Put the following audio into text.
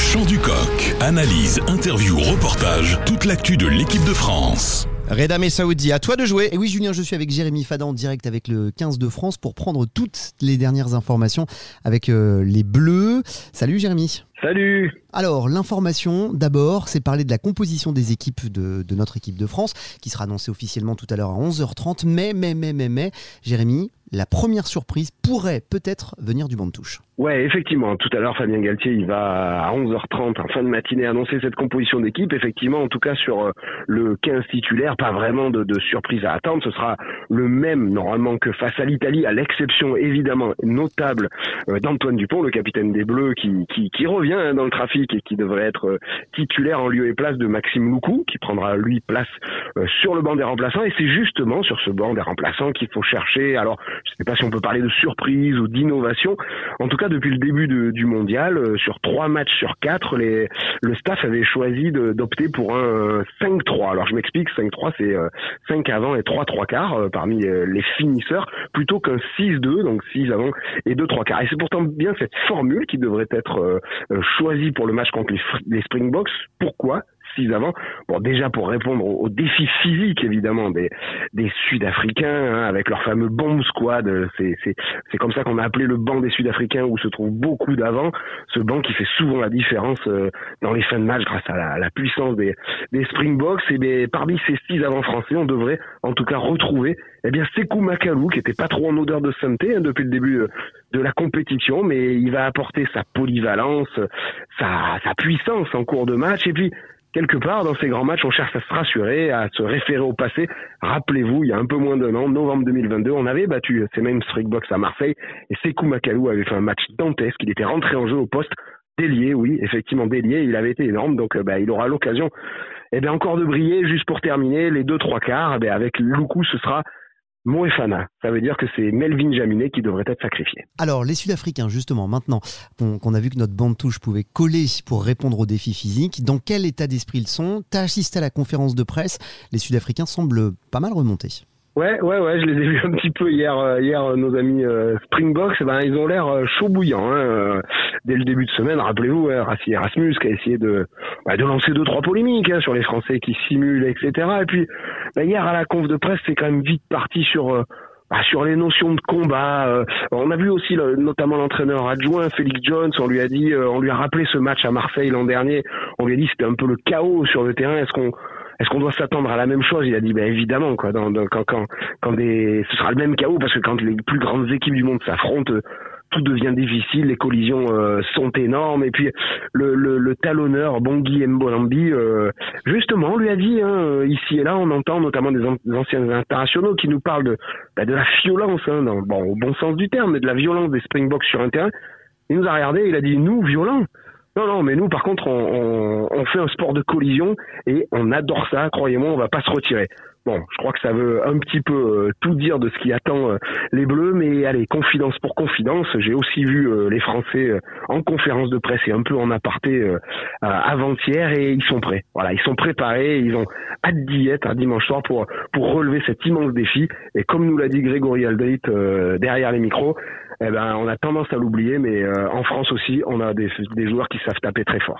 chant du coq. Analyse, interview, reportage, toute l'actu de l'équipe de France. Reda Saoudi, à toi de jouer. Et oui, Julien, je suis avec Jérémy Fadan en direct avec le 15 de France pour prendre toutes les dernières informations avec euh, les Bleus. Salut Jérémy. Salut Alors, l'information, d'abord, c'est parler de la composition des équipes de, de, notre équipe de France, qui sera annoncée officiellement tout à l'heure à 11h30. Mais, mais, mais, mais, mais, Jérémy, la première surprise pourrait peut-être venir du banc de touche. Ouais, effectivement. Tout à l'heure, Fabien Galtier, il va à 11h30, en fin de matinée, annoncer cette composition d'équipe. Effectivement, en tout cas sur euh, le 15 titulaire, pas vraiment de, surprise à attendre. Ce sera le même, normalement, que face à l'Italie, à l'exception, évidemment, notable euh, d'Antoine Dupont, le capitaine des Bleus, qui, qui, qui revient hein, dans le trafic et qui devrait être euh, titulaire en lieu et place de Maxime Loukou, qui prendra, lui, place sur le banc des remplaçants. Et c'est justement sur ce banc des remplaçants qu'il faut chercher. Alors, je ne sais pas si on peut parler de surprise ou d'innovation. En tout cas, depuis le début du mondial, euh, sur trois matchs sur quatre, les, le staff avait choisi d'opter pour un 5-3. Alors je m'explique, 5-3 c'est 5 euh, avant et 3 3 quarts euh, parmi les finisseurs, plutôt qu'un 6-2, donc 6 avant et 2 3 quarts. Et c'est pourtant bien cette formule qui devrait être choisie pour le match contre les, les Springboks. Pourquoi avant. Bon, déjà pour répondre aux, défis physiques évidemment des, des Sud-Africains hein, avec leur fameux bomb squad. C'est c'est comme ça qu'on a appelé le banc des Sud-Africains où se trouve beaucoup d'avant. Ce banc qui fait souvent la différence euh, dans les fins de match grâce à la, la puissance des, des Springboks. Et bien, parmi ces six avant français, on devrait en tout cas retrouver eh bien Sekou Makalou qui était pas trop en odeur de santé hein, depuis le début euh, de la compétition, mais il va apporter sa polyvalence, sa, sa puissance en cours de match et puis quelque part, dans ces grands matchs, on cherche à se rassurer, à se référer au passé. Rappelez-vous, il y a un peu moins d'un an, novembre 2022, on avait battu ces mêmes Strikebox à Marseille et Sekou Makalou avait fait un match dantesque. Il était rentré en jeu au poste délié, oui, effectivement délié. Il avait été énorme, donc euh, bah, il aura l'occasion, eh encore de briller. Juste pour terminer, les deux trois quarts, eh avec Loukou, ce sera Moefana, ça veut dire que c'est Melvin Jaminet qui devrait être sacrifié. Alors, les Sud-Africains, justement, maintenant qu'on a vu que notre bande touche pouvait coller pour répondre aux défis physiques, dans quel état d'esprit ils sont? Tu as assisté à la conférence de presse, les Sud-Africains semblent pas mal remontés. Ouais, ouais, ouais, je les ai vus un petit peu hier. Euh, hier, euh, nos amis euh, Springboks, eh ben, ils ont l'air chaud bouillant. Hein, dès le début de semaine, rappelez-vous, hein, Erasmus qui a essayé de, bah, de lancer deux trois polémiques hein, sur les Français qui simulent, etc. Et puis bah, hier à la conf de presse, c'est quand même vite parti sur bah, sur les notions de combat. on a vu aussi notamment l'entraîneur adjoint Félix Jones. On lui a dit, on lui a rappelé ce match à Marseille l'an dernier. On lui a dit c'était un peu le chaos sur le terrain. Est-ce qu'on est-ce qu'on doit s'attendre à la même chose? Il a dit, ben évidemment, quoi. Dans, quand, quand, quand des, ce sera le même chaos parce que quand les plus grandes équipes du monde s'affrontent, tout devient difficile, les collisions euh, sont énormes. Et puis le, le, le talonneur Bongi Mbolambi, euh, justement, lui a dit, hein, ici et là, on entend notamment des, anciens internationaux qui nous parlent de, bah, de la violence, hein, dans, bon, au bon sens du terme, mais de la violence des Springboks sur un terrain. Il nous a regardé, il a dit, nous, violents non, non, mais nous, par contre, on, on, fait un sport de collision et on adore ça. Croyez-moi, on va pas se retirer. Bon, je crois que ça veut un petit peu euh, tout dire de ce qui attend euh, les Bleus, mais allez, confidence pour confidence, j'ai aussi vu euh, les Français en conférence de presse et un peu en aparté avant-hier et ils sont prêts. Voilà, ils sont préparés, ils ont hâte d'y être un dimanche soir pour pour relever cet immense défi. Et comme nous l'a dit Grégory Aldrit derrière les micros, eh ben on a tendance à l'oublier, mais en France aussi, on a des, des joueurs qui savent taper très fort.